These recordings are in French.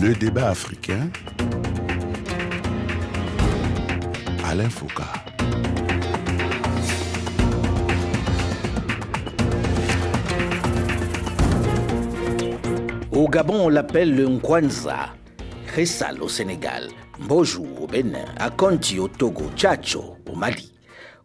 Le débat africain. Alain Foucault. Au Gabon, on l'appelle le Nkwanza. Ressal au Sénégal. Mbojou au Bénin. Akonti au Togo. Tchacho au Mali.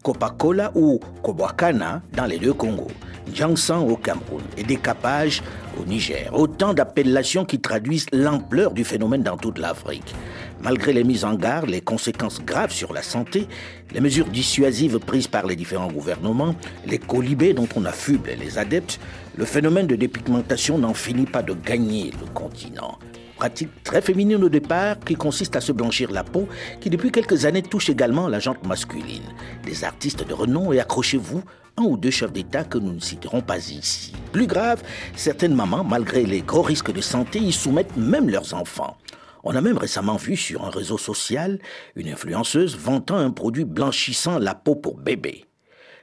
Coca-Cola ou Kobwakana dans les deux Congos. Jiangsan au Cameroun et décapage au Niger. Autant d'appellations qui traduisent l'ampleur du phénomène dans toute l'Afrique. Malgré les mises en garde, les conséquences graves sur la santé, les mesures dissuasives prises par les différents gouvernements, les colibés dont on affuble les adeptes, le phénomène de dépigmentation n'en finit pas de gagner le continent. Pratique très féminine au départ qui consiste à se blanchir la peau, qui depuis quelques années touche également la jante masculine. Des artistes de renom et accrochez-vous, un ou deux chefs d'État que nous ne citerons pas ici. Plus grave, certaines mamans, malgré les gros risques de santé, y soumettent même leurs enfants. On a même récemment vu sur un réseau social une influenceuse vantant un produit blanchissant la peau pour bébé.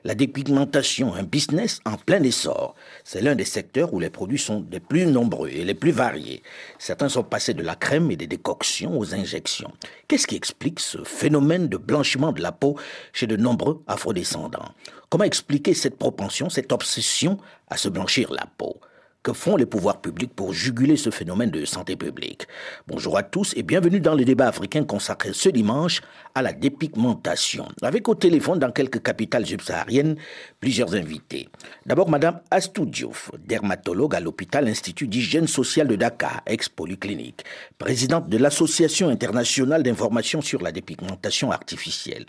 La dépigmentation, un business en plein essor. C'est l'un des secteurs où les produits sont les plus nombreux et les plus variés. Certains sont passés de la crème et des décoctions aux injections. Qu'est-ce qui explique ce phénomène de blanchiment de la peau chez de nombreux afrodescendants? Comment expliquer cette propension, cette obsession à se blanchir la peau? Que font les pouvoirs publics pour juguler ce phénomène de santé publique Bonjour à tous et bienvenue dans le débat africain consacré ce dimanche à la dépigmentation. Avec au téléphone dans quelques capitales subsahariennes, plusieurs invités. D'abord Madame Astou Diouf, dermatologue à l'hôpital Institut d'hygiène sociale de Dakar, ex-polyclinique, présidente de l'Association internationale d'information sur la dépigmentation artificielle.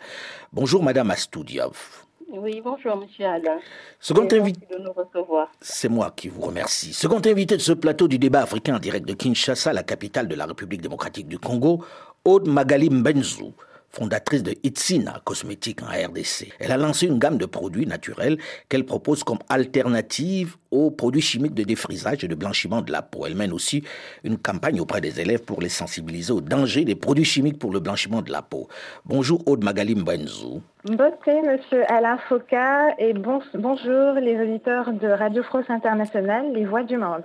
Bonjour Madame Astou Diouf. Oui, bonjour, monsieur Alain. Second invité. de nous recevoir. C'est moi qui vous remercie. Second invité de ce plateau du débat africain en direct de Kinshasa, la capitale de la République démocratique du Congo, Aude Magali Mbenzou fondatrice de Itsina Cosmétiques en RDC. Elle a lancé une gamme de produits naturels qu'elle propose comme alternative aux produits chimiques de défrisage et de blanchiment de la peau. Elle mène aussi une campagne auprès des élèves pour les sensibiliser au danger des produits chimiques pour le blanchiment de la peau. Bonjour Aude Magali Mbenzou. Beauté, monsieur Alain Foucault, et bon, bonjour les auditeurs de Radio France Internationale, les voix du monde.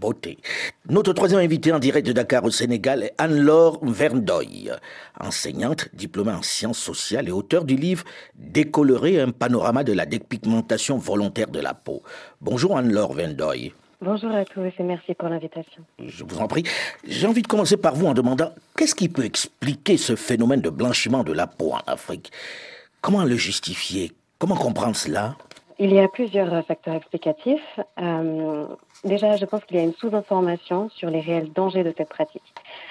Beauté. Notre troisième invité en direct de Dakar au Sénégal est Anne-Laure Verndoy, enseignante, diplômée en sciences sociales et auteur du livre Décolorer un panorama de la dépigmentation volontaire de la peau. Bonjour Anne-Laure Verndoy. Bonjour à tous et merci pour l'invitation. Je vous en prie. J'ai envie de commencer par vous en demandant qu'est-ce qui peut expliquer ce phénomène de blanchiment de la peau en Afrique? Comment le justifier? Comment comprendre cela? Il y a plusieurs facteurs explicatifs. Euh, déjà, je pense qu'il y a une sous-information sur les réels dangers de cette pratique.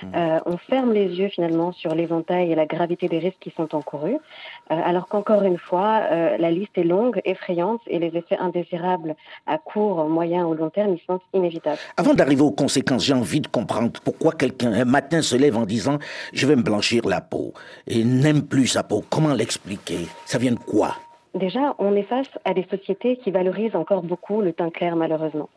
Mmh. Euh, on ferme les yeux finalement sur l'éventail et la gravité des risques qui sont encourus, euh, alors qu'encore une fois, la liste est longue, effrayante et les effets indésirables à court, moyen ou long terme, ils sont inévitables. Avant d'arriver aux conséquences, j'ai envie de comprendre pourquoi quelqu'un un matin se lève en disant je vais me blanchir la peau et n'aime plus sa peau. Comment l'expliquer? Ça vient de quoi? Déjà, on est face à des sociétés qui valorisent encore beaucoup le teint clair, malheureusement.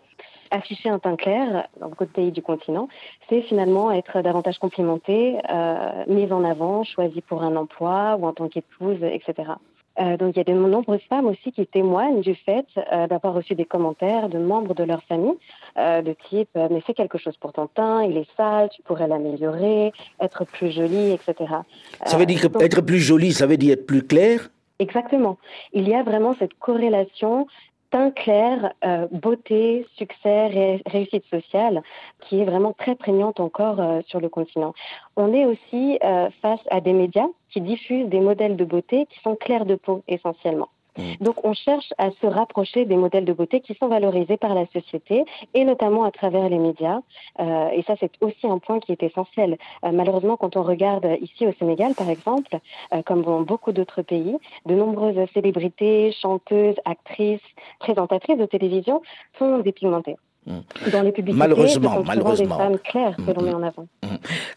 Afficher un teint clair dans beaucoup de pays du continent, c'est finalement être davantage complimenté, euh, mis en avant, choisi pour un emploi ou en tant qu'épouse, etc. Euh, donc il y a de nombreuses femmes aussi qui témoignent du fait euh, d'avoir reçu des commentaires de membres de leur famille euh, de type mais fais quelque chose pour ton teint, il est sale, tu pourrais l'améliorer, être plus jolie, etc. Ça veut dire donc, être plus jolie, ça veut dire être plus clair Exactement. Il y a vraiment cette corrélation teint clair, euh, beauté, succès, ré réussite sociale, qui est vraiment très prégnante encore euh, sur le continent. On est aussi euh, face à des médias qui diffusent des modèles de beauté qui sont clairs de peau essentiellement. Donc on cherche à se rapprocher des modèles de beauté qui sont valorisés par la société et notamment à travers les médias. Euh, et ça, c'est aussi un point qui est essentiel. Euh, malheureusement, quand on regarde ici au Sénégal, par exemple, euh, comme dans beaucoup d'autres pays, de nombreuses célébrités, chanteuses, actrices, présentatrices de télévision sont dépigmentées. Dans les publicités, malheureusement, ce sont malheureusement. des femmes claires que l'on met en avant.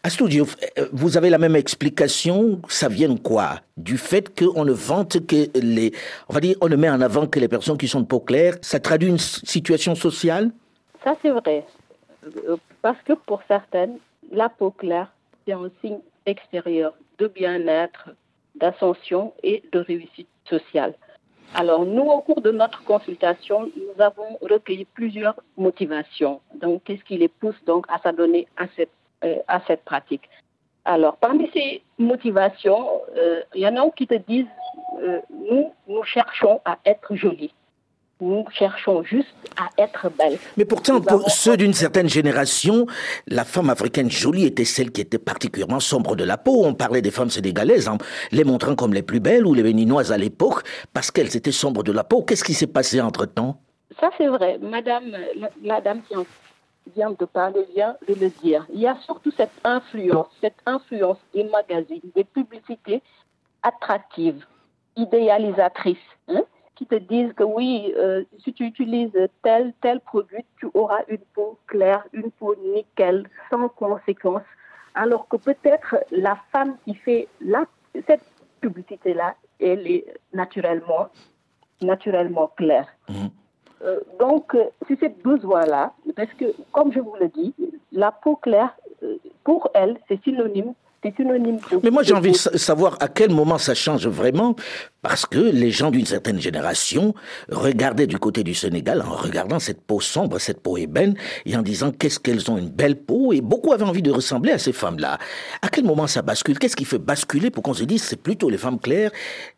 À studio, vous avez la même explication. Ça vient de quoi? Du fait qu'on ne vante que les, on va dire, on ne met en avant que les personnes qui sont de peau claire. Ça traduit une situation sociale? Ça c'est vrai, parce que pour certaines, la peau claire c'est un signe extérieur de bien-être, d'ascension et de réussite sociale. Alors, nous, au cours de notre consultation, nous avons recueilli plusieurs motivations. Donc, qu'est-ce qui les pousse donc à s'adonner à cette euh, à cette pratique? Alors, parmi ces motivations, euh, il y en a qui te disent, euh, nous, nous cherchons à être jolis. Nous cherchons juste à être belles. Mais pourtant, pour ceux d'une certaine génération, la femme africaine jolie était celle qui était particulièrement sombre de la peau. On parlait des femmes sénégalaises, hein, les montrant comme les plus belles ou les béninoises à l'époque, parce qu'elles étaient sombres de la peau. Qu'est-ce qui s'est passé entre-temps? Ça, c'est vrai. Madame, la, la dame qui en vient de parler vient de le dire. Il y a surtout cette influence, cette influence des magazines, des publicités attractives, idéalisatrices, hein, qui te disent que oui, euh, si tu utilises tel, tel produit, tu auras une peau claire, une peau nickel, sans conséquence. Alors que peut-être la femme qui fait la, cette publicité-là, elle est naturellement, naturellement claire. Mhm. Euh, donc, euh, c'est ce besoin-là, parce que, comme je vous le dis, la peau claire, pour elle, c'est synonyme, c'est synonyme de... Mais moi, j'ai envie de savoir à quel moment ça change vraiment, parce que les gens d'une certaine génération regardaient du côté du Sénégal en regardant cette peau sombre, cette peau ébène, et en disant qu'est-ce qu'elles ont une belle peau, et beaucoup avaient envie de ressembler à ces femmes-là. À quel moment ça bascule? Qu'est-ce qui fait basculer pour qu'on se dise c'est plutôt les femmes claires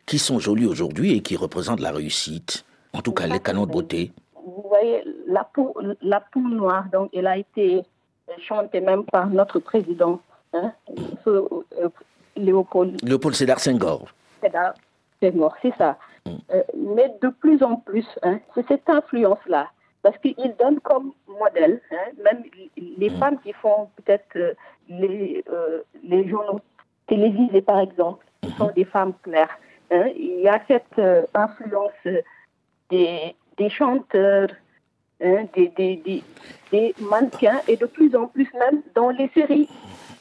qui sont jolies aujourd'hui et qui représentent la réussite? En tout cas, les canons de beauté. Vous voyez, la peau, la peau noire, donc, elle a été chantée même par notre président, hein, euh, Léopold Léopold Sédar Senghor. Sédar Senghor, c'est ça. Euh, mais de plus en plus, hein, c'est cette influence-là. Parce qu'il donne comme modèle, hein, même les femmes qui font peut-être euh, les, les journaux télévisés, par exemple, qui sont des femmes claires. hein. Il y a cette influence des, des chanteurs, hein, des, des, des, des mannequins, et de plus en plus même dans les séries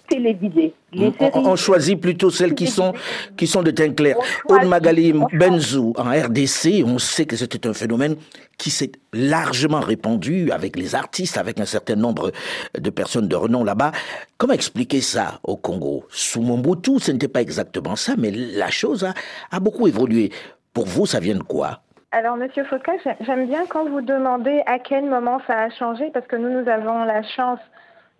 télévisées. Les On, choisit plutôt celles qui sont, qui sont de teint clair. Aude Magali. Benzou, en RDC, on sait que c'était un phénomène qui s'est largement répandu avec les artistes, avec un certain nombre de personnes de renom là-bas. Comment expliquer ça au Congo? Sous Mobutu, ce n'était pas exactement ça, mais la chose a, a beaucoup évolué. Pour vous, ça vient de quoi? Alors, Monsieur Foucault, j'ai- j'aime bien quand vous demandez à quel moment ça a changé, parce que nous, nous avons la chance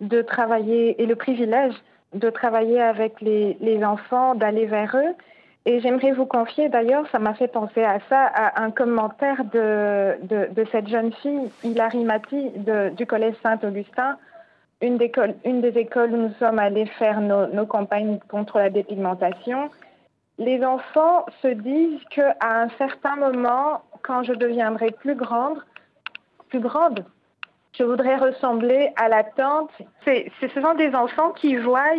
de travailler et le privilège de travailler avec les, enfants, d'aller vers eux. Et j'aimerais vous confier, d'ailleurs, ça m'a fait penser à ça, à un commentaire de, cette jeune fille, Hilary Mati, du Collège Saint-Augustin, une, des écoles où nous sommes allés faire nos, nos campagnes contre la dépigmentation. Les enfants se disent qu'à un certain moment, quand je deviendrai plus grande, plus grande, je voudrais ressembler à la tante. C'est, c'est- ce sont des enfants qui voient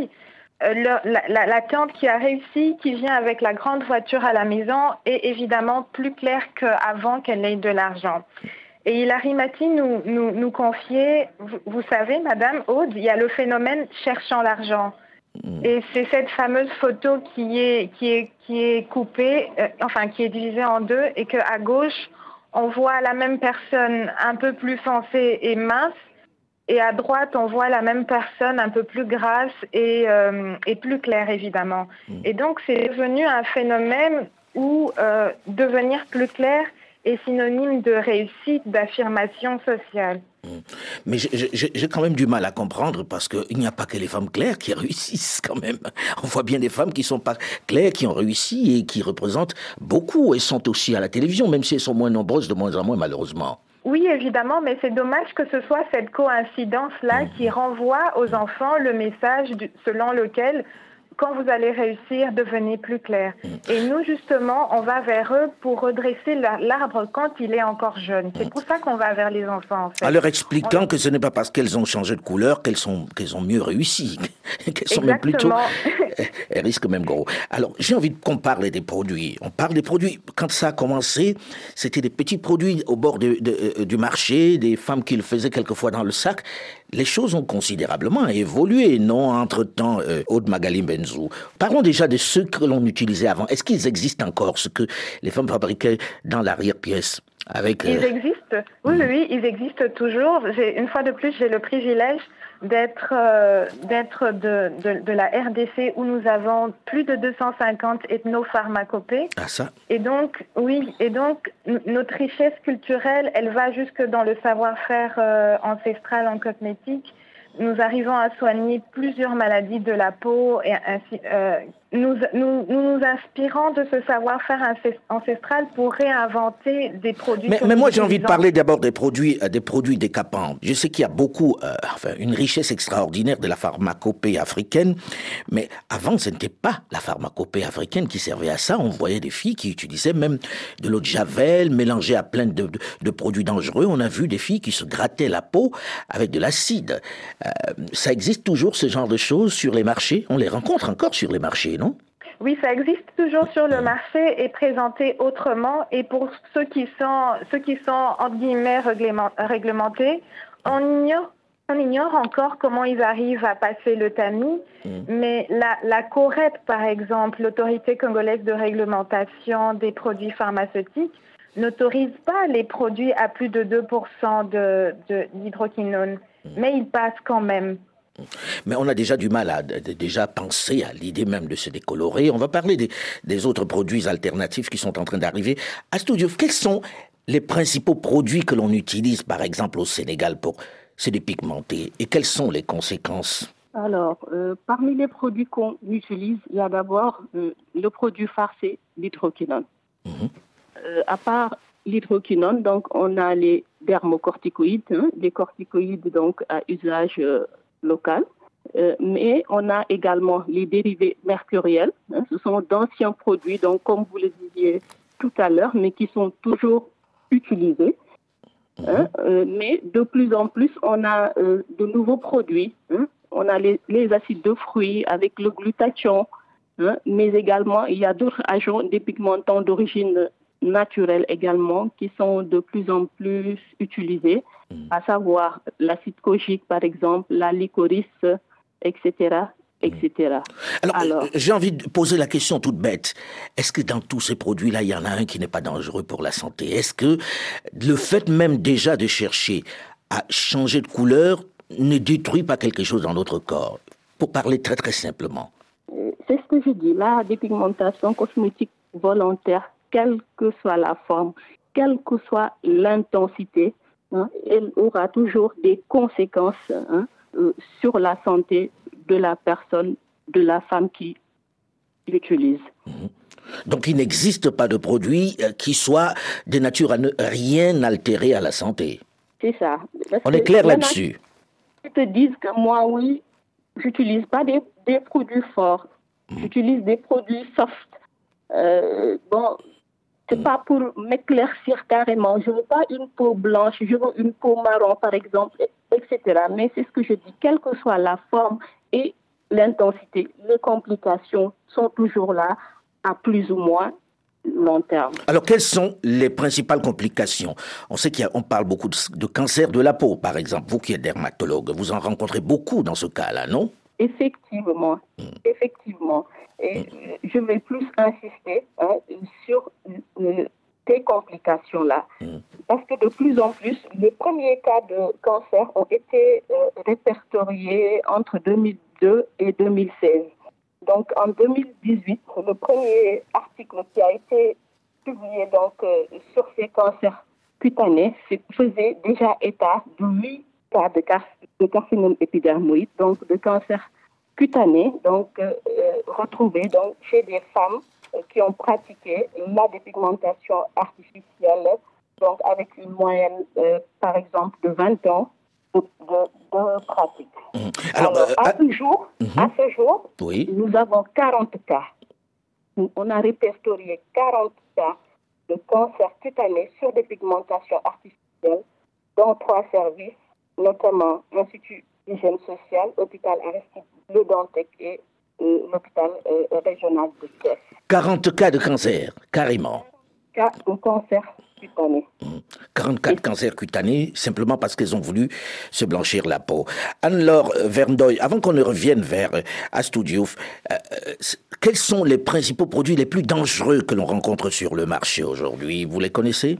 euh, leur- la, la- la tante qui a réussi, qui vient avec la grande voiture à la maison, et évidemment plus claire qu'avant qu'elle ait de l'argent. Et Hilary Mati nous, nous, nous confiait, vous, vous savez, Madame Aude, il y a le phénomène cherchant l'argent. Et c'est cette fameuse photo qui est, qui est, qui est coupée, euh, enfin qui est divisée en deux, et qu'à gauche, on voit la même personne un peu plus foncée et mince, et à droite, on voit la même personne un peu plus grasse et, euh, et plus claire, évidemment. Et donc, c'est devenu un phénomène où euh, devenir plus clair est synonyme de réussite, d'affirmation sociale. Mais j'ai- quand même du mal à comprendre parce qu'il n'y a pas que les femmes claires qui réussissent quand même. On voit bien des femmes qui sont pas claires, qui ont réussi et qui représentent beaucoup et sont aussi à la télévision, même si elles sont moins nombreuses, de moins en moins malheureusement. Oui, évidemment, mais c'est dommage que ce soit cette coïncidence-là qui renvoie aux enfants le message selon lequel, quand vous allez réussir, devenez plus clair. Et nous, justement, on va vers eux pour redresser la- l'arbre quand il est encore jeune. C'est pour ça qu'on va vers les enfants, en fait. En leur expliquant que ce n'est pas parce qu'elles ont changé de couleur qu'elles sont, qu'elles ont mieux réussi, qu'elles sont même plutôt... Exactement. Elles risquent même gros. Alors, j'ai envie qu'on parle des produits. On parle des produits. Quand ça a commencé, c'était des petits produits au bord de- de- euh, du marché, des femmes qui le faisaient quelquefois dans le sac. Les choses ont considérablement évolué, non Entre-temps, euh, Aude Magali Benzou. Parlons déjà de ceux que l'on utilisait avant. Est-ce qu'ils existent encore, ce que les femmes fabriquaient dans l'arrière-pièce? Avec, euh, Ils existent. Oui, oui, oui, ils existent toujours. Une fois de plus, j'ai le privilège d'être euh, d'être de, de, de la RDC où nous avons plus de 250 ethnopharmacopées. Ah ça Et donc, oui, et donc notre richesse culturelle, elle va jusque dans le savoir-faire euh, ancestral en cosmétique, nous arrivons à soigner plusieurs maladies de la peau et ainsi, euh, nous, nous, nous, inspirons de ce savoir-faire ancestral pour réinventer des produits. Mais, mais moi, j'ai envie de parler d'abord des produits, euh, des produits décapants. Je sais qu'il y a beaucoup, euh, enfin, une richesse extraordinaire de la pharmacopée africaine, mais avant, ce n'était pas la pharmacopée africaine qui servait à ça. On voyait des filles qui utilisaient même de l'eau de javel mélangée à plein de, de, produits dangereux. On a vu des filles qui se grattaient la peau avec de l'acide. Euh, ça existe toujours ce genre de choses sur les marchés. On les rencontre encore sur les marchés. Oui, ça existe toujours sur le marché et présenté autrement. Et pour ceux qui sont, ceux qui sont entre guillemets réglementés, on ignore, on ignore encore comment ils arrivent à passer le tamis. Mm. Mais la, la COREP, par exemple, l'autorité congolaise de réglementation des produits pharmaceutiques, n'autorise pas les produits à plus de 2% d'hydroquinone. De, mm. mais ils passent quand même. Mais on a déjà du mal à déjà penser à l'idée même de se décolorer. On va parler des, autres produits alternatifs qui sont en train d'arriver. À Studio, quels sont les principaux produits que l'on utilise, par exemple, au Sénégal pour se dépigmenter? Et quelles sont les conséquences? Alors, euh, parmi les produits qu'on utilise, il y a d'abord euh, le produit farcé, l'hydroquinone. Mhm. Euh, à part l'hydroquinone, donc on a les dermocorticoïdes, hein, les corticoïdes donc à usage local. Euh, mais on a également les dérivés mercuriels. Hein. ce sont d'anciens produits, donc comme vous le disiez tout à l'heure, mais qui sont toujours utilisés. Hein. Mhm. Euh, mais de plus en plus, on a euh, de nouveaux produits. Hein. on a les, acides de fruits avec le glutathion, mais également il y a d'autres agents dépigmentants d'origine naturelle également qui sont de plus en plus utilisés. Mm. à savoir l'acide kojique par exemple, la licorice, etc. Etc. Alors, j'ai envie de poser la question toute bête. Est-ce que dans tous ces produits-là, il y en a un qui n'est pas dangereux pour la santé? Est-ce que le fait même déjà de chercher à changer de couleur ne détruit pas quelque chose dans notre corps? Pour parler très très simplement. C'est ce que je dis. La dépigmentation cosmétique volontaire, quelle que soit la forme, quelle que soit l'intensité, Hein, elle aura toujours des conséquences hein, euh, sur la santé de la personne, de la femme qui l'utilise. Mhm. Donc il n'existe pas de produit euh, qui soit de nature à ne rien altérer à la santé. C'est ça. On est clair là-dessus. Ils te disent que moi, oui, j'utilise pas des, des, produits forts, mhm. j'utilise des produits soft. Euh, bon, c'est pas pour m'éclaircir carrément. Je veux pas une peau blanche, je veux une peau marron, par exemple, etc. Mais c'est ce que je dis, quelle que soit la forme et l'intensité, les complications sont toujours là à plus ou moins long terme. Alors, quelles sont les principales complications? On sait qu'on parle beaucoup de, cancer de la peau, par exemple. Vous qui êtes dermatologue, vous en rencontrez beaucoup dans ce cas-là, non? Effectivement, hmm. effectivement. Et hmm. je vais plus insister hein, complications-là. Hmm. Parce que de plus en plus, les premiers cas de cancer ont été euh, répertoriés entre 2002 et 2016. Donc en 2018, le premier article qui a été publié donc, euh, sur ces cancers cutanés faisait déjà état de 8 cas de, de carcinome épidermoïde, donc de cancer cutané, donc euh, retrouvé donc, chez des femmes euh, qui ont pratiqué la dépigmentation artificielle, donc avec une moyenne, euh, par exemple, de 20 ans de, pratique. Mmh. Alors, à, ce jour, mmh. à ce jour, nous avons 40 cas. On a répertorié 40 cas de cancer cutané sur dépigmentation artificielle dans trois services notamment l'Institut d'hygiène sociale, hôpital Aristide Le Dantec et euh, l'hôpital euh, régional de Thiès. 40 cas de cancer, carrément. Cas de cancer cutané. 44 mmh. cancers cutanés, simplement parce qu'ils ont voulu se blanchir la peau. Anne-Laure Verndoy, avant qu'on ne revienne vers euh, Astudiouf, quels sont les principaux produits les plus dangereux que l'on rencontre sur le marché aujourd'hui? Vous les connaissez?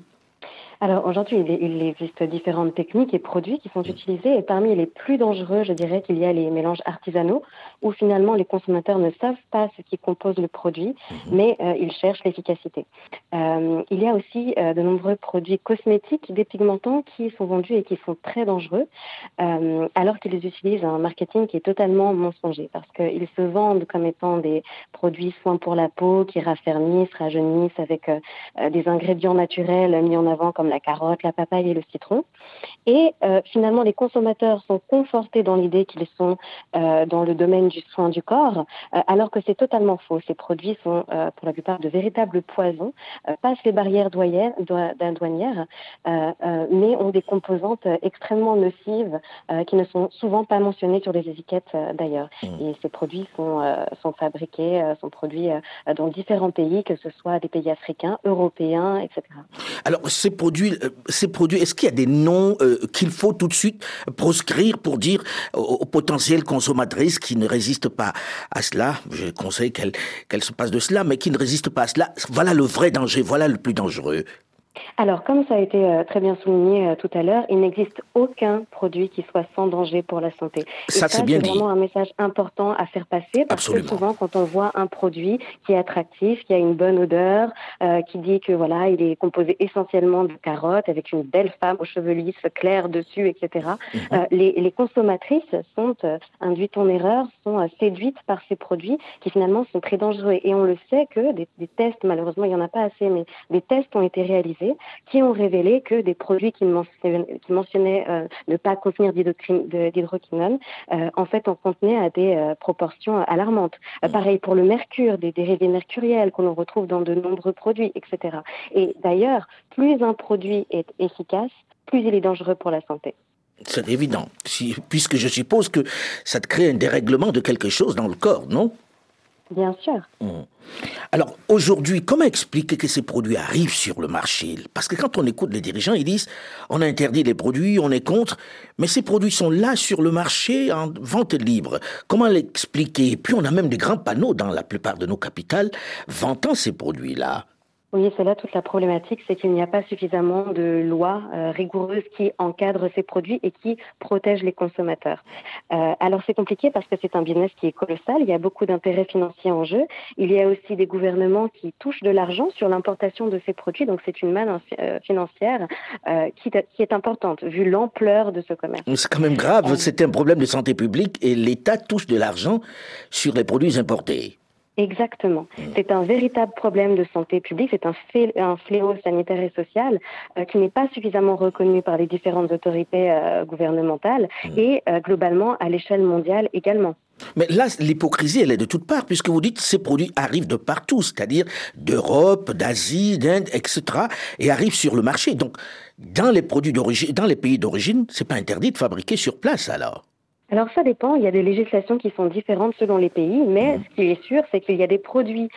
Alors aujourd'hui, il, existe différentes techniques et produits qui sont utilisés et parmi les plus dangereux, je dirais qu'il y a les mélanges artisanaux où finalement les consommateurs ne savent pas ce qui compose le produit, mhm. mais euh, ils cherchent l'efficacité. Euh, il y a aussi euh, de nombreux produits cosmétiques dépigmentants qui sont vendus et qui sont très dangereux alors qu'ils utilisent un marketing qui est totalement mensonger parce qu'ils se vendent comme étant des produits soins pour la peau qui raffermissent, rajeunissent avec des ingrédients naturels mis en avant comme la carotte, la papaye et le citron. Et euh, finalement, les consommateurs sont confortés dans l'idée qu'ils sont euh, dans le domaine du soin du corps, euh, alors que c'est totalement faux. Ces produits sont pour la plupart de véritables poisons, passent les barrières douanières, mais ont des composantes extrêmement nocives qui ne sont souvent pas mentionnées sur les étiquettes d'ailleurs. Mmh. Et ces produits sont, sont fabriqués, sont produits dans différents pays, que ce soit des pays africains, européens, etc. Alors, ces produits, produits est-ce qu'il y a des noms qu'il faut tout de suite proscrire pour dire aux, potentielles consommatrices qui ne résistent pas à cela, je conseille qu'elles se passent de cela, mais qui ne résistent pas à cela, voilà le vrai danger, voilà le plus dangereux. Alors, comme ça a été euh, très bien souligné euh, tout à l'heure, il n'existe aucun produit qui soit sans danger pour la santé. ça, c'est bien dit. Vraiment un message important à faire passer parce que souvent, quand on voit un produit qui est attractif, qui a une bonne odeur, euh, qui dit que voilà, il est composé essentiellement de carottes avec une belle femme aux cheveux lisses, clairs dessus, etc. Mhm. les, consommatrices sont induites en erreur, sont séduites par ces produits qui finalement sont très dangereux. Et on le sait que des, des tests, malheureusement, il n'y en a pas assez, mais des tests ont été réalisés qui ont révélé que des produits qui mentionnaient, euh, ne pas contenir d'hydroquinone, euh, en fait, en contenaient à des euh, proportions alarmantes. Mmh. pareil pour le mercure, des dérivés mercuriels qu'on retrouve dans de nombreux produits, etc. Et d'ailleurs, plus un produit est efficace, plus il est dangereux pour la santé. C'est évident, puisque je suppose que ça te crée un dérèglement de quelque chose dans le corps, non? Bien sûr. Mmh. Alors aujourd'hui, comment expliquer que ces produits arrivent sur le marché? Parce que quand on écoute les dirigeants, ils disent on a interdit les produits, on est contre, mais ces produits sont là sur le marché en vente libre. Comment l'expliquer? Puis on a même des grands panneaux dans la plupart de nos capitales vantant ces produits-là. Oui, c'est là toute la problématique, c'est qu'il n'y a pas suffisamment de lois euh, rigoureuses qui encadrent ces produits et qui protègent les consommateurs. Euh, alors c'est compliqué parce que c'est un business qui est colossal, il y a beaucoup d'intérêts financiers en jeu, il y a aussi des gouvernements qui touchent de l'argent sur l'importation de ces produits, donc c'est une manne euh, financière qui, qui, est importante vu l'ampleur de ce commerce. C'est quand même grave, c'est un problème de santé publique et l'État touche de l'argent sur les produits importés. Exactement. C'est un véritable problème de santé publique, c'est un, un, fléau sanitaire et social euh, qui n'est pas suffisamment reconnu par les différentes autorités euh, gouvernementales et euh, globalement à l'échelle mondiale également. Mais là, l'hypocrisie, elle est de toutes parts, puisque vous dites que ces produits arrivent de partout, c'est-à-dire d'Europe, d'Asie, d'Inde, etc., et arrivent sur le marché. Donc, dans les produits d'origine, dans les pays d'origine, c'est pas interdit de fabriquer sur place, alors? Alors ça dépend, il y a des législations qui sont différentes selon les pays, mais mhm. ce qui est sûr, c'est qu'il y a des produits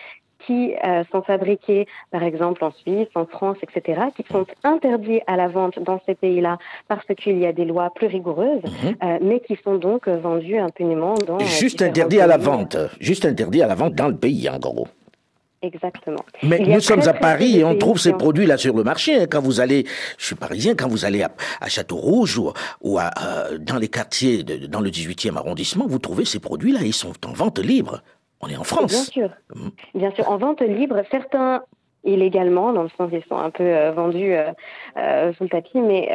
qui euh, sont fabriqués, par exemple en Suisse, en France, etc., qui sont interdits à la vente dans ces pays-là parce qu'il y a des lois plus rigoureuses, mhm. euh, mais qui sont donc vendus impunément dans... Juste interdits à la vente, juste interdits à la vente dans le pays, en gros. Exactement. Mais nous sommes à Paris et on trouve ces produits-là sur le marché. Hein. Quand vous allez, je suis parisien, quand vous allez à, Château-Rouge ou, ou à, euh, dans les quartiers, de, dans le 18e arrondissement, vous trouvez ces produits-là. Ils sont en vente libre. On est en France. Bien sûr. Hum. Bien sûr, en vente libre, certains illégalement, dans le sens qu'ils sont un peu euh, vendus euh, euh, sous le tapis, mais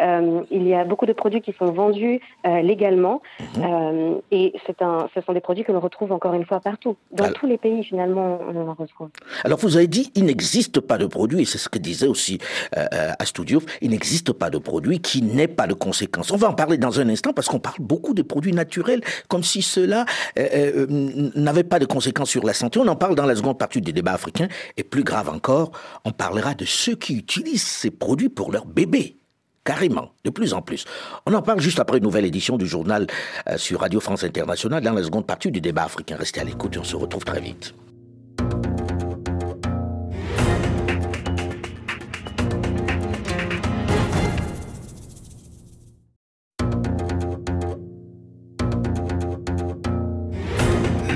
il y a beaucoup de produits qui sont vendus légalement, mhm. et un, ce sont des produits que l'on retrouve encore une fois partout. Dans tous les pays, finalement, on en retrouve. Alors, vous avez dit, il n'existe pas de produit, et c'est ce que disait aussi à Studio, il n'existe pas de produit qui n'ait pas de conséquences. On va en parler dans un instant, parce qu'on parle beaucoup des produits naturels, comme si ceux-là n'avaient pas de conséquences sur la santé. On en parle dans la seconde partie du débat africain, et plus grave encore, on parlera de ceux qui utilisent ces produits pour leurs bébés. Carrément, de plus en plus. On en parle juste après une nouvelle édition du journal euh, sur Radio France Internationale dans la seconde partie du débat africain. Restez à l'écoute et on se retrouve très vite.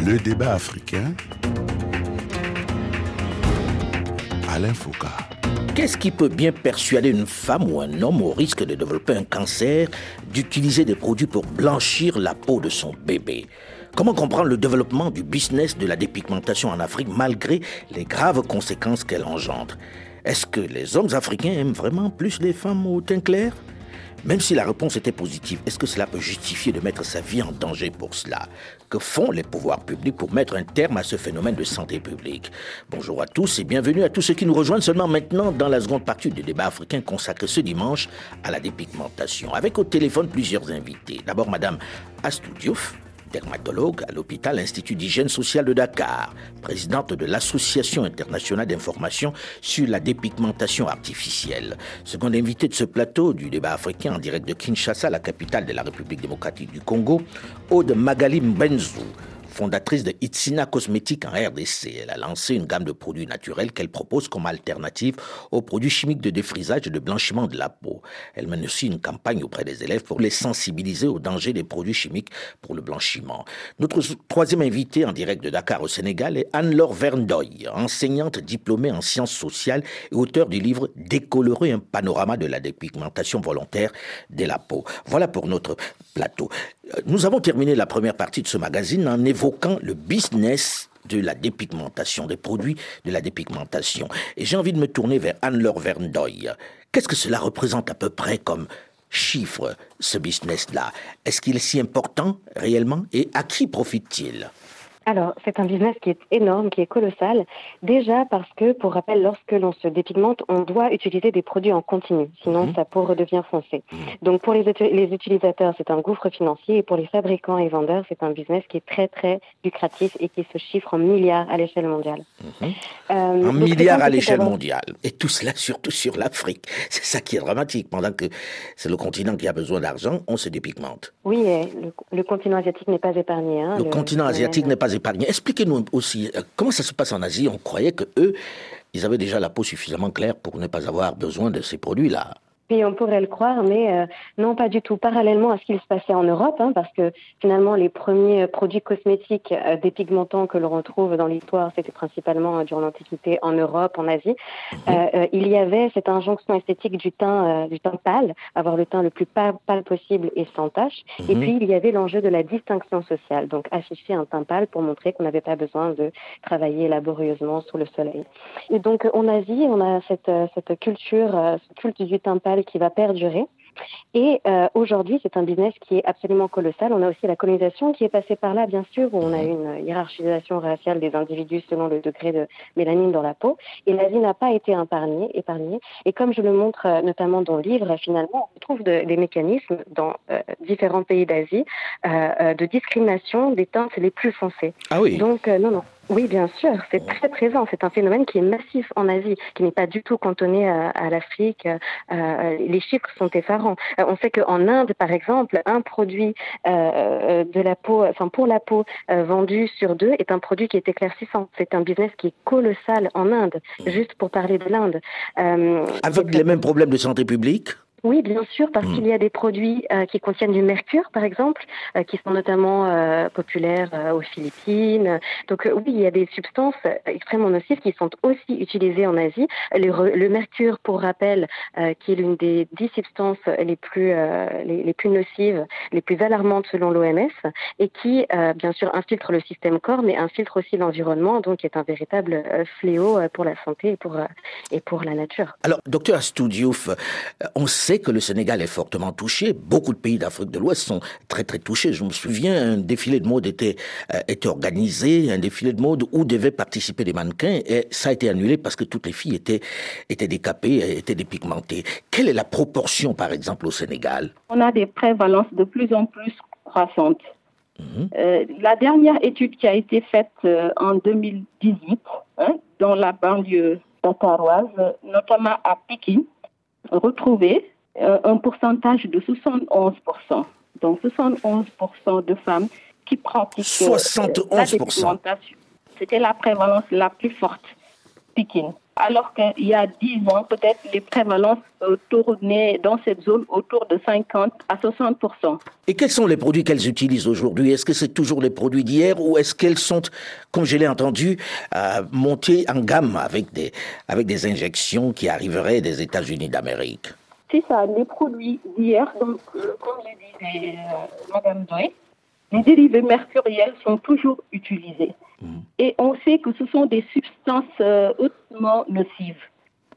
Le débat africain Alain Foucault. Qu'est-ce qui peut bien persuader une femme ou un homme au risque de développer un cancer d'utiliser des produits pour blanchir la peau de son bébé? Comment comprendre le développement du business de la dépigmentation en Afrique malgré les graves conséquences qu'elle engendre? Est-ce que les hommes africains aiment vraiment plus les femmes au teint clair? Même si la réponse était positive, est-ce que cela peut justifier de mettre sa vie en danger pour cela? Que font les pouvoirs publics pour mettre un terme à ce phénomène de santé publique? Bonjour à tous et bienvenue à tous ceux qui nous rejoignent seulement maintenant dans la seconde partie du débat africain consacré ce dimanche à la dépigmentation. Avec au téléphone plusieurs invités. D'abord Madame Astou dermatologue à l'hôpital Institut d'hygiène sociale de Dakar, présidente de l'Association internationale d'information sur la dépigmentation artificielle. Seconde invitée de ce plateau du débat africain en direct de Kinshasa, la capitale de la République démocratique du Congo, Aude Magalim Benzou, Fondatrice de Itsina Cosmétiques en RDC, elle a lancé une gamme de produits naturels qu'elle propose comme alternative aux produits chimiques de défrisage et de blanchiment de la peau. Elle mène aussi une campagne auprès des élèves pour les sensibiliser aux dangers des produits chimiques pour le blanchiment. Notre troisième invitée en direct de Dakar au Sénégal est Anne-Laure Verndoy, enseignante diplômée en sciences sociales et auteure du livre Décolorer un panorama de la dépigmentation volontaire de la peau. Voilà pour notre plateau. Nous avons terminé la première partie de ce magazine en évoquant le business de la dépigmentation, des produits de la dépigmentation. Et j'ai envie de me tourner vers Anne-Laure Verndoy. Qu'est-ce que cela représente à peu près comme chiffre, ce business-là? Est-ce qu'il est si important réellement? Et à qui profite-t-il? Alors, c'est un business qui est énorme, qui est colossal. Déjà parce que, pour rappel, lorsque l'on se dépigmente, on doit utiliser des produits en continu, sinon mhm. sa peau redevient foncée. Mhm. Donc, pour les, les utilisateurs, c'est un gouffre financier, et pour les fabricants et vendeurs, c'est un business qui est très très lucratif et qui se chiffre en milliards à l'échelle mondiale. Mhm. Euh, en milliards à l'échelle mondiale, et tout cela surtout sur l'Afrique. C'est ça qui est dramatique. Pendant que c'est le continent qui a besoin d'argent, on se dépigmente. Oui, le, continent asiatique n'est pas épargné. Hein, le, continent asiatique n'est pas Expliquez-nous aussi euh, comment ça se passe en Asie. On croyait que eux, ils avaient déjà la peau suffisamment claire pour ne pas avoir besoin de ces produits-là on pourrait le croire, mais euh, non, pas du tout. Parallèlement à ce qu'il se passait en Europe, hein, parce que finalement, les premiers produits cosmétiques euh, dépigmentants que l'on retrouve dans l'histoire, c'était principalement euh, durant l'Antiquité en Europe, en Asie. Il y avait cette injonction esthétique du teint, du teint pâle, avoir le teint le plus pâle, possible et sans tache. Et puis, il y avait l'enjeu de la distinction sociale, donc afficher un teint pâle pour montrer qu'on n'avait pas besoin de travailler laborieusement sous le soleil. Et donc, en Asie, on a cette, cette culture, ce culte du teint pâle qui va perdurer. Et euh, aujourd'hui, c'est un business qui est absolument colossal. On a aussi la colonisation qui est passée par là, bien sûr, où on a une hiérarchisation raciale des individus selon le degré de mélanine dans la peau. Et l'Asie n'a pas été épargnée, épargnée. Et comme je le montre euh, notamment dans le livre, finalement, on trouve des mécanismes dans euh, différents pays d'Asie de discrimination des teintes les plus foncées. Ah oui. Donc, non, non. Oui, bien sûr, c'est très présent. C'est un phénomène qui est massif en Asie, qui n'est pas du tout cantonné à, l'Afrique. Euh, les chiffres sont effarants. Euh, on sait qu'en Inde, par exemple, un produit euh, de la peau, enfin pour la peau vendu sur deux est un produit qui est éclaircissant. C'est un business qui est colossal en Inde, juste pour parler de l'Inde. Avec les mêmes problèmes de santé publique oui, bien sûr, parce hmm. qu'il y a des produits euh, qui contiennent du mercure, par exemple, euh, qui sont notamment euh, populaires aux Philippines. Donc oui, il y a des substances extrêmement nocives qui sont aussi utilisées en Asie. Le, mercure, pour rappel, qui est l'une des dix substances les plus les, plus nocives, les plus alarmantes selon l'OMS, et qui, bien sûr, infiltre le système corps, mais infiltre aussi l'environnement, donc est un véritable fléau pour la santé et pour et pour la nature. Alors, docteur Astudiouf, on sait que le Sénégal est fortement touché. Beaucoup de pays d'Afrique de l'Ouest sont très très touchés. Je me souviens, un défilé de mode était, euh, était organisé, un défilé de mode où devaient participer des mannequins et ça a été annulé parce que toutes les filles étaient, étaient décapées, étaient dépigmentées. Quelle est la proportion, par exemple, au Sénégal? On a des prévalences de plus en plus croissantes. Mhm. Euh, la dernière étude qui a été faite euh, en 2018 hein, dans la banlieue dakaroise, notamment à Pékin, retrouvait un pourcentage de 71%. Donc 71% de femmes qui pratiquent 71%. Euh, la C'était la prévalence la plus forte. Pékin. alors qu'il y a 10 ans, peut-être les prévalences tournaient dans cette zone autour de 50 à 60% Et quels sont les produits qu'elles utilisent aujourd'hui? Est-ce que c'est toujours les produits d'hier ou est-ce qu'elles sont, comme je l'ai entendu, euh, montées en gamme avec des, avec des injections qui arriveraient des États-Unis d'Amérique? C'est ça, les produits d'hier, donc euh, comme le disait euh, Madame Doy, les dérivés mercuriels sont toujours utilisés. Mm. Et on sait que ce sont des substances euh, hautement nocives.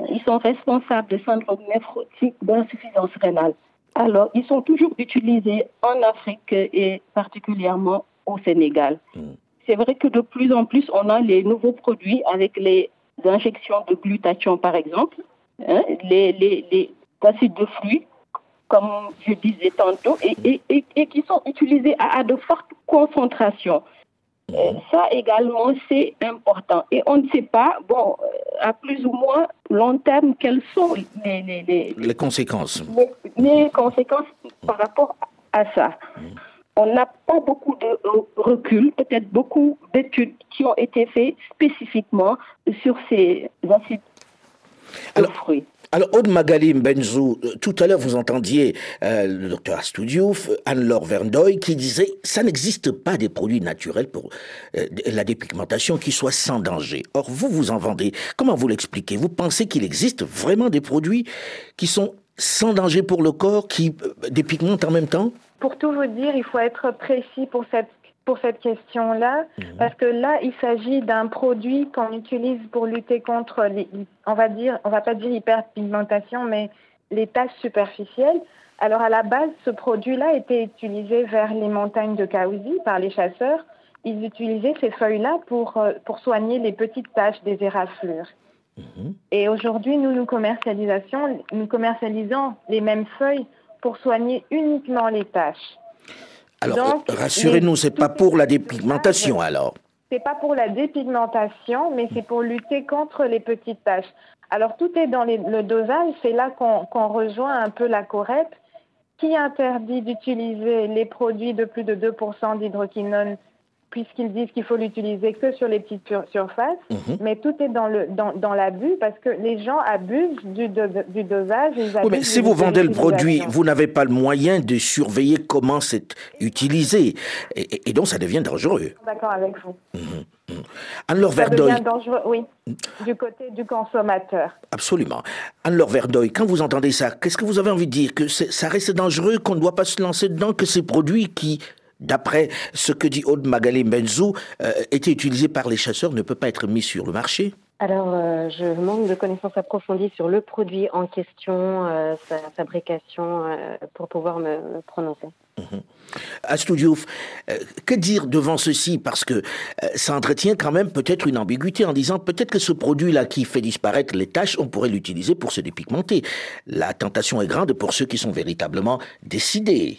Ils sont responsables de syndrome néphrotique d'insuffisance rénale. Alors, ils sont toujours utilisés en Afrique et particulièrement au Sénégal. Mm. C'est vrai que de plus en plus, on a les nouveaux produits avec les injections de glutathion, par exemple, hein, les, les, acides de fruits, comme je disais tantôt, et, et, et, qui sont utilisés à de fortes concentrations. Euh, ça également, c'est important. Et on ne sait pas, bon, euh, à plus ou moins long terme, quelles sont les, les, les, conséquences. Les, conséquences par rapport à ça. On n'a pas beaucoup de recul, peut-être beaucoup d'études qui ont été faites spécifiquement sur ces acides de fruits. Alors, Aude Magalim Benzou, euh, tout à l'heure, vous entendiez euh, le docteur Astudiouf, Anne-Laure Verndoy, qui disait ça n'existe pas des produits naturels pour euh, la dépigmentation qui soient sans danger. Or, vous, vous en vendez. Comment vous l'expliquez? Vous pensez qu'il existe vraiment des produits qui sont sans danger pour le corps, qui dépigmentent en même temps? Pour tout vous dire, il faut être précis pour cette pour cette question-là, mhm. parce que là, il s'agit d'un produit qu'on utilise pour lutter contre, les, on va dire, on va pas dire hyperpigmentation, mais les taches superficielles. Alors à la base, ce produit-là était utilisé vers les montagnes de Kaouzi par les chasseurs. Ils utilisaient ces feuilles-là pour, euh, pour soigner les petites taches des éraflures. Mhm. Et aujourd'hui, nous, nous, nous commercialisons les mêmes feuilles pour soigner uniquement les taches. Alors, rassurez-nous, c'est pas pour la dépigmentation alors C'est pas pour la dépigmentation, mais c'est pour lutter contre les petites taches. Alors, tout est dans le dosage. C'est là qu'on rejoint un peu la COREP qui interdit d'utiliser les produits de plus de 2% d'hydroquinone puisqu'ils disent qu'il faut l'utiliser que sur les petites surfaces, mhm. mais tout est dans le dans, dans l'abus parce que les gens abusent du, du dosage. oui, mais si vous vendez le produit, vous n'avez pas le moyen de surveiller comment c'est utilisé, et, donc ça devient dangereux. D'accord avec vous. Mhm, mhm. Anne-Laure Verdoy. devient dangereux, oui, du côté du consommateur. Absolument. Anne-Laure Verdoy, quand vous entendez ça, qu'est-ce que vous avez envie de dire? Que ça reste dangereux, qu'on ne doit pas se lancer dedans, que ces produits qui d'après ce que dit Aude Magali Benzou, euh, était utilisé par les chasseurs ne peut pas être mis sur le marché alors, euh, je manque de connaissances approfondies sur le produit en question, euh, sa fabrication, pour pouvoir me, prononcer. Mmh. Astudiouf, que dire devant ceci? Parce que ça entretient quand même peut-être une ambiguïté en disant peut-être que ce produit-là qui fait disparaître les taches, on pourrait l'utiliser pour se dépigmenter. La tentation est grande pour ceux qui sont véritablement décidés.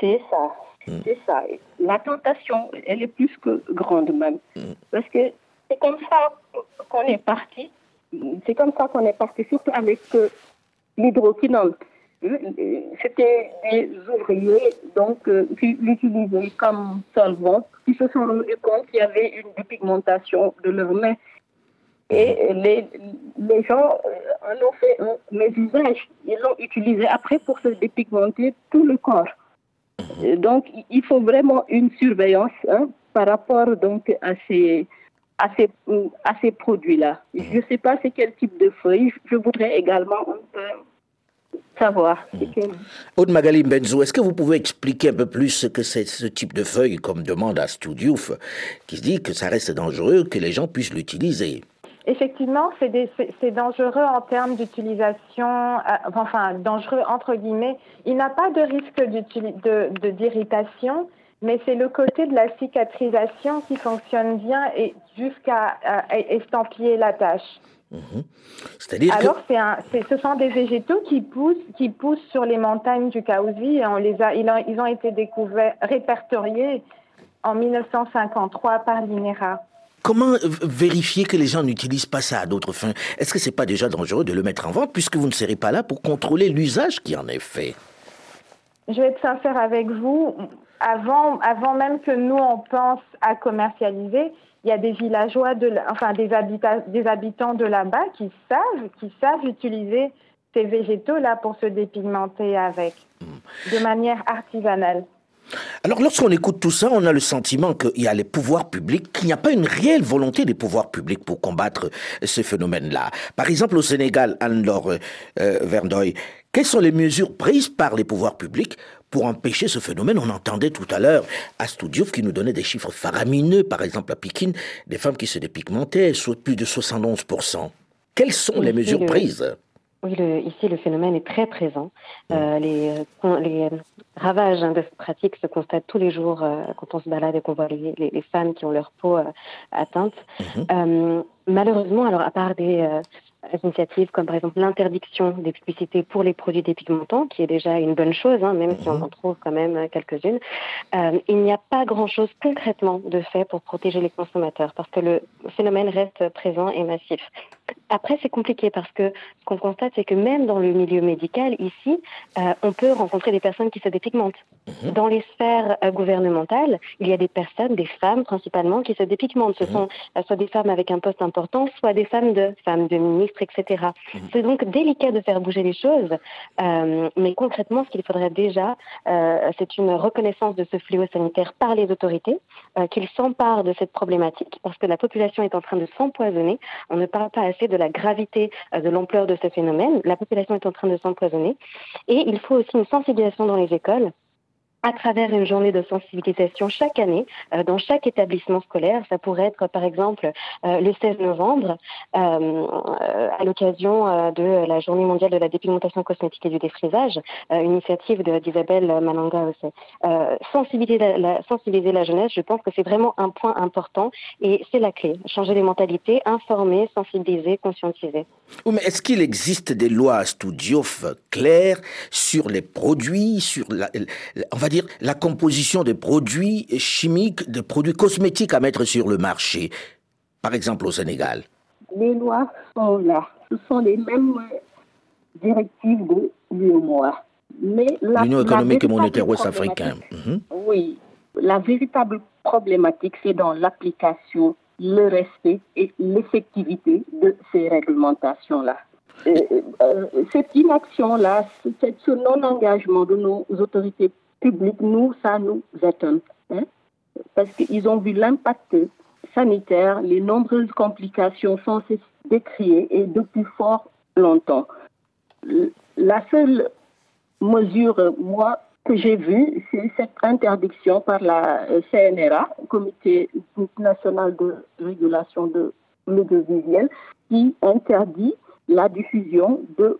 C'est ça. Mm. C'est ça. La tentation, elle est plus que grande même. Mm. Parce que c'est comme ça qu'on est parti. C'est comme ça qu'on est parti, surtout avec euh, l'hydroquinone. Euh, c'était des ouvriers donc, euh, qui l'utilisaient comme solvant, qui se sont rendus compte qu'il y avait une dépigmentation de leurs mains. Et les, les gens en ont fait un mésusage. Ils l'ont utilisé après pour se dépigmenter tout le corps. Donc, il faut vraiment une surveillance hein, par rapport donc à ces à ces, à ces produits-là. Je ne sais pas c'est quel type de feuilles. Je voudrais également savoir. Mmh. Aude Magali Benzo, est-ce que vous pouvez expliquer un peu plus ce que c'est ce type de feuille, comme demande à Studiouf, qui se dit que ça reste dangereux, que les gens puissent l'utiliser? Effectivement, c'est dangereux en termes d'utilisation, euh, enfin dangereux entre guillemets. Il n'a pas de risque d'irritation, mais c'est le côté de la cicatrisation qui fonctionne bien et jusqu'à estampiller la tâche. Mhm. C'est-à-dire Alors, que... ce sont des végétaux qui poussent, qui poussent sur les montagnes du Kaouzi et on les a, ils ont été découverts, répertoriés en 1953 par l'INERA. Comment vérifier que les gens n'utilisent pas ça à d'autres fins? Est-ce que c'est pas déjà dangereux de le mettre en vente puisque vous ne serez pas là pour contrôler l'usage qui en est fait? Je vais être sincère avec vous. Avant, avant même que nous on pense à commercialiser, il y a des villageois, de, enfin des, des habitants de là-bas qui savent, qui savent utiliser ces végétaux-là pour se dépigmenter avec, de manière artisanale. Alors lorsqu'on écoute tout ça, on a le sentiment qu'il y a les pouvoirs publics, qu'il n'y a pas une réelle volonté des pouvoirs publics pour combattre ce phénomène-là. Par exemple au Sénégal, Anne-Laure euh, Verdoy, quelles sont les mesures prises par les pouvoirs publics pour empêcher ce phénomène? On entendait tout à l'heure Astoudiouf qui nous donnait des chiffres faramineux, par exemple à Pékin, des femmes qui se dépigmentaient, soit plus de 71%. Quelles sont les mesures prises? Oui, ici, le phénomène est très présent. Euh, les, euh, les, ravages hein, de cette pratique se constatent tous les jours euh, quand on se balade et qu'on voit les, les, femmes qui ont leur peau atteinte. Mhm. malheureusement, alors à part des initiatives comme par exemple l'interdiction des publicités pour les produits dépigmentants, qui est déjà une bonne chose, hein, même si on mhm. en trouve quand même quelques-unes, il n'y a pas grand-chose concrètement de fait pour protéger les consommateurs, parce que le phénomène reste présent et massif. Après, c'est compliqué parce que ce qu'on constate, c'est que même dans le milieu médical, ici, euh, on peut rencontrer des personnes qui se dépigmentent. Mhm. Dans les sphères euh, gouvernementales, il y a des personnes, des femmes principalement, qui se dépigmentent. Ce mhm. sont euh, soit des femmes avec un poste important, soit des femmes de femmes de ministres, etc. Mhm. C'est donc délicat de faire bouger les choses, mais concrètement, ce qu'il faudrait déjà, c'est une reconnaissance de ce fléau sanitaire par les autorités, qu'ils s'emparent de cette problématique, parce que la population est en train de s'empoisonner. On ne parle pas assez de la gravité euh, de l'ampleur de ce phénomène. La population est en train de s'empoisonner. Et il faut aussi une sensibilisation dans les écoles à travers une journée de sensibilisation chaque année euh, dans chaque établissement scolaire. Ça pourrait être par exemple euh, le 16 novembre euh, à l'occasion de la journée mondiale de la dépigmentation cosmétique et du défrisage, initiative d'Isabelle Malanga aussi. sensibiliser, la, jeunesse, je pense que c'est vraiment un point important et c'est la clé. Changer les mentalités, informer, sensibiliser, conscientiser. Est-ce qu'il existe des lois studiof claires sur les produits, sur la, dire la composition des produits chimiques, des produits cosmétiques à mettre sur le marché, par exemple au Sénégal Les lois sont là. Ce sont les mêmes directives de l'UMOA. L'Union économique et monétaire ouest-africaine. Mhm. Oui. La véritable problématique, c'est dans l'application, le respect et l'effectivité de ces réglementations-là. Euh, euh, cette inaction-là, ce non-engagement de nos autorités public, nous, ça nous étonne. Hein, parce qu'ils ont vu l'impact sanitaire, les nombreuses complications sont décriées et depuis fort longtemps. La seule mesure, moi, que j'ai vue, c'est cette interdiction par la CNRA, Comité national de régulation de l'audiovisuel, qui interdit la diffusion de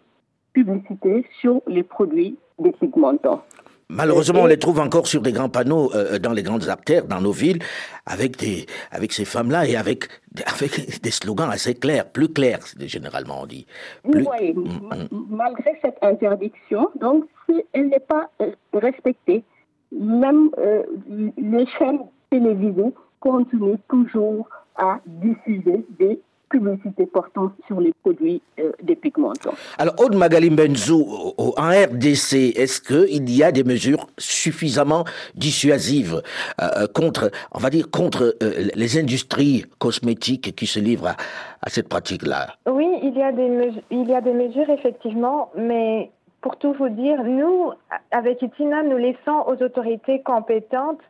publicité sur les produits dépigmentants. Malheureusement, on les trouve encore sur des grands panneaux euh, dans les grandes artères, dans nos villes, avec des, avec ces femmes-là et avec, avec des slogans assez clairs, plus clairs, généralement on dit. Plus... Oui, mm, mm. malgré cette interdiction, donc elle n'est pas euh, respectée. Même euh, les chaînes télévisées continuent toujours à diffuser des publicité portant sur les produits euh, des pigmentants. Alors, Aude Magalim Benzou, en RDC, est-ce qu'il y a des mesures suffisamment dissuasives euh, contre, on va dire, contre euh, les industries cosmétiques qui se livrent à, cette pratique-là? Oui, il y, a des il y a des mesures, effectivement, mais pour tout vous dire, nous, avec Itina, nous laissons aux autorités compétentes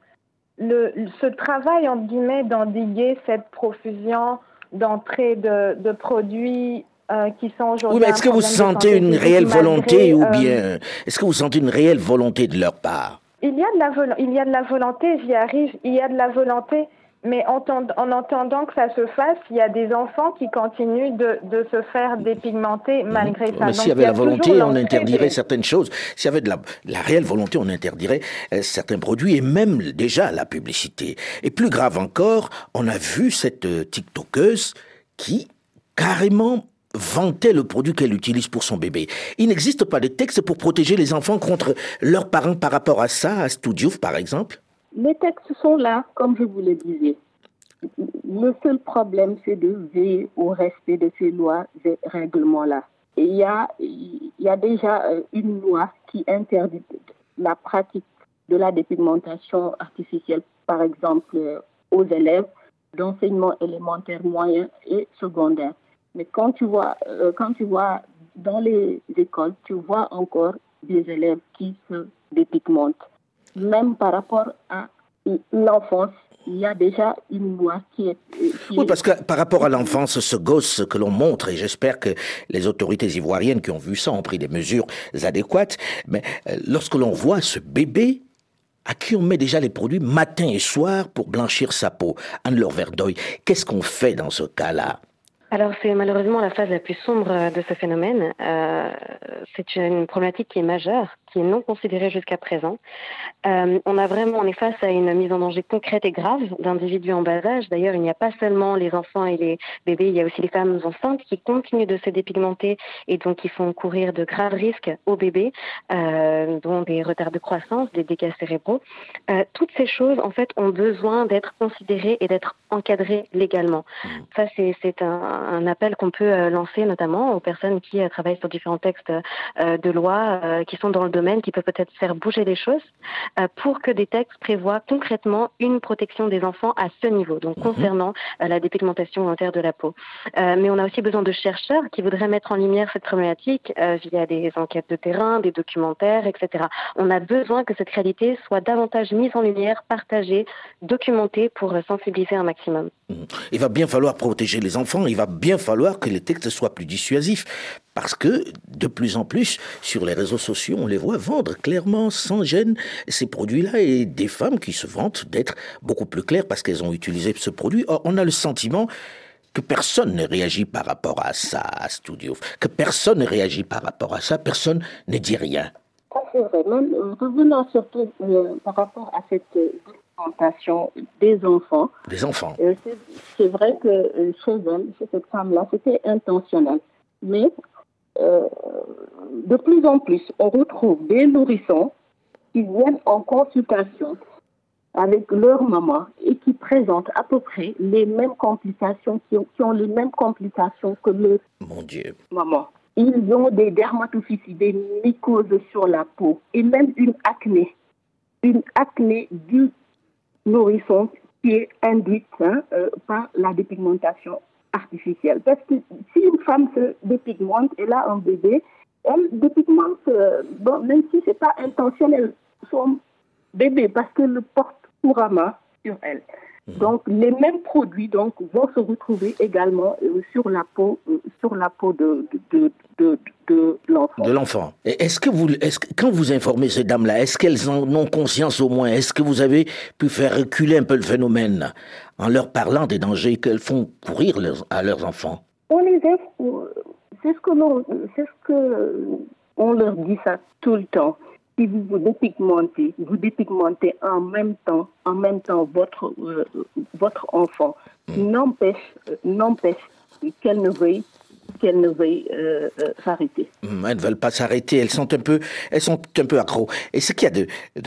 le, ce travail, entre guillemets, d'endiguer cette profusion d'entrée de, produits euh, qui sont aujourd'hui. Oui, mais est-ce que vous sentez une réelle volonté ou euh, bien est-ce que vous sentez une réelle volonté de leur part? Il y a de la il y a de la volonté, j'y arrive. Il y a de la volonté, mais en, en, entendant que ça se fasse, il y a des enfants qui continuent de, de se faire dépigmenter malgré ça. Mais s'il y avait la volonté, on interdirait certaines choses. S'il y avait de la, la, réelle volonté, on interdirait euh, certains produits et même déjà la publicité. Et plus grave encore, on a vu cette euh, TikTokeuse qui carrément vantait le produit qu'elle utilise pour son bébé. Il n'existe pas de texte pour protéger les enfants contre leurs parents par rapport à ça, à Studiouf par exemple? Les textes sont là, comme je vous le disais. Le seul problème, c'est de veiller au respect de ces lois et règlements-là. Et il y a, y a déjà euh, une loi qui interdit la pratique de la dépigmentation artificielle, par exemple, euh, aux élèves. d'enseignement élémentaire, moyen et secondaire. Mais quand tu vois, euh, quand tu vois dans les écoles, tu vois encore des élèves qui se dépigmentent. Même par rapport à l'enfance, il y a déjà une loi qui est... oui, parce que par rapport à l'enfance, ce gosse que l'on montre, et j'espère que les autorités ivoiriennes qui ont vu ça ont pris des mesures adéquates, mais euh, lorsque l'on voit ce bébé à qui on met déjà les produits matin et soir pour blanchir sa peau, Anne-Laure Verdoy, qu'est-ce qu'on fait dans ce cas-là? Alors c'est malheureusement la phase la plus sombre de ce phénomène. Euh, c'est une problématique qui est majeure qui est non considéré jusqu'à présent. Euh, on a vraiment, on est face à une mise en danger concrète et grave d'individus en bas âge. D'ailleurs, il n'y a pas seulement les enfants et les bébés, il y a aussi les femmes enceintes qui continuent de se dépigmenter et donc qui font courir de graves risques aux bébés, euh, dont des retards de croissance, des dégâts cérébraux. Euh, toutes ces choses, en fait, ont besoin d'être considérées et d'être encadrées légalement. Ça, c'est un, un, appel qu'on peut lancer notamment aux personnes qui travaillent sur différents textes de loi qui sont dans le qui peut peut-être faire bouger les choses euh, pour que des textes prévoient concrètement une protection des enfants à ce niveau, donc mhm. concernant euh, la dépigmentation volontaire de la peau. Euh, mais on a aussi besoin de chercheurs qui voudraient mettre en lumière cette problématique via des enquêtes de terrain, des documentaires, etc. On a besoin que cette réalité soit davantage mise en lumière, partagée, documentée pour sensibiliser un maximum. Mhm. Il va bien falloir protéger les enfants, il va bien falloir que les textes soient plus dissuasifs parce que de plus en plus, sur les réseaux sociaux, on les voit vendre clairement, sans gêne, ces produits-là et des femmes qui se vantent d'être beaucoup plus claires parce qu'elles ont utilisé ce produit. On a le sentiment que personne ne réagit par rapport à ça, à Studio, que personne ne réagit par rapport à ça, personne ne dit rien. Euh, surtout euh, par rapport à cette des enfants. Des enfants. Euh, c'est vrai que chez elle, chez cette femme-là, c'était intentionnel. Mais euh, de plus en plus, on retrouve des nourrissons qui viennent en consultation avec leur maman et qui présentent à peu près les mêmes complications, qui ont, les mêmes complications que le Mon Dieu. maman. Ils ont des dermatophysies, des mycoses sur la peau et même une acné. Une acné du nourrisson qui est induite hein, euh, par la dépigmentation artificielle. Parce que si une femme se dépigmente, elle a un bébé, elle dépigmente, euh, bon, même si ce n'est pas intentionnel, son bébé, parce qu'elle le porte couramment sur elle. Mhm. Donc les mêmes produits donc vont se retrouver également euh, sur la peau euh, sur la peau de de, de, de, l'enfant. De l'enfant. Est-ce que vous est que, quand vous informez ces dames-là, est-ce qu'elles en ont conscience au moins? Est-ce que vous avez pu faire reculer un peu le phénomène en leur parlant des dangers qu'elles font courir à leurs enfants? On les c'est ce que c'est ce que on leur dit ça tout le temps si vous vous dépigmentez, vous dépigmentez en même temps, en même temps votre, euh, votre enfant, hmm. n'empêche, euh, n'empêche qu'elle ne veuille qu'elle ne veuille euh, s'arrêter. Hmm, elles ne veulent pas s'arrêter, elles sont un peu, elles sont un peu accros. Et ce qu'il y a de,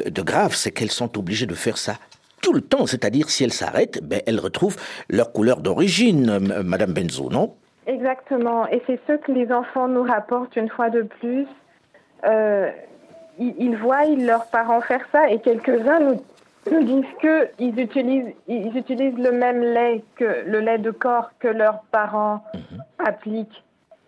de, grave, c'est qu'elles sont obligées de faire ça tout le temps. C'est-à-dire, si elles s'arrêtent, ben, elles retrouvent leur couleur d'origine, Madame Benzo, non? Exactement. Et c'est ce que les enfants nous rapportent une fois de plus. Euh, ils, voient leurs parents faire ça et quelques-uns nous, disent qu'ils utilisent, ils utilisent le même lait que le lait de corps que leurs parents mhm. appliquent.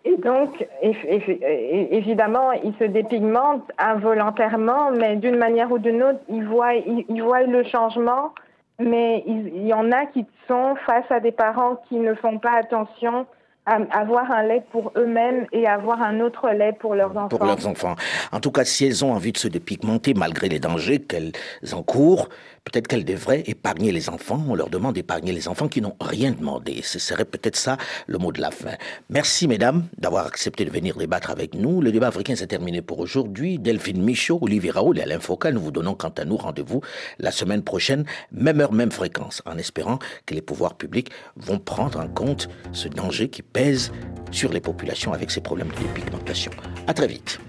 Et donc, évidemment, ils se dépigmentent involontairement, mais d'une manière ou d'une autre, ils voient, ils, voient le changement, mais il y en a qui sont face à des parents qui ne font pas attention avoir un lait pour eux-mêmes et avoir un autre lait pour leurs enfants. Pour leurs enfants. En tout cas, si elles ont envie de se dépigmenter malgré les dangers qu'elles encourent, peut-être qu'elles devraient épargner les enfants. On leur demande d'épargner les enfants qui n'ont rien demandé. Ce serait peut-être ça le mot de la fin. Merci, mesdames, d'avoir accepté de venir débattre avec nous. Le débat africain s'est terminé pour aujourd'hui. Delphine Michaud, Olivier Raoul et Alain Foucault, nous vous donnons quant à nous rendez-vous la semaine prochaine, même heure, même fréquence, en espérant que les pouvoirs publics vont prendre en compte ce danger qui pèse sur les populations avec ces problèmes de dépigmentation. À très vite.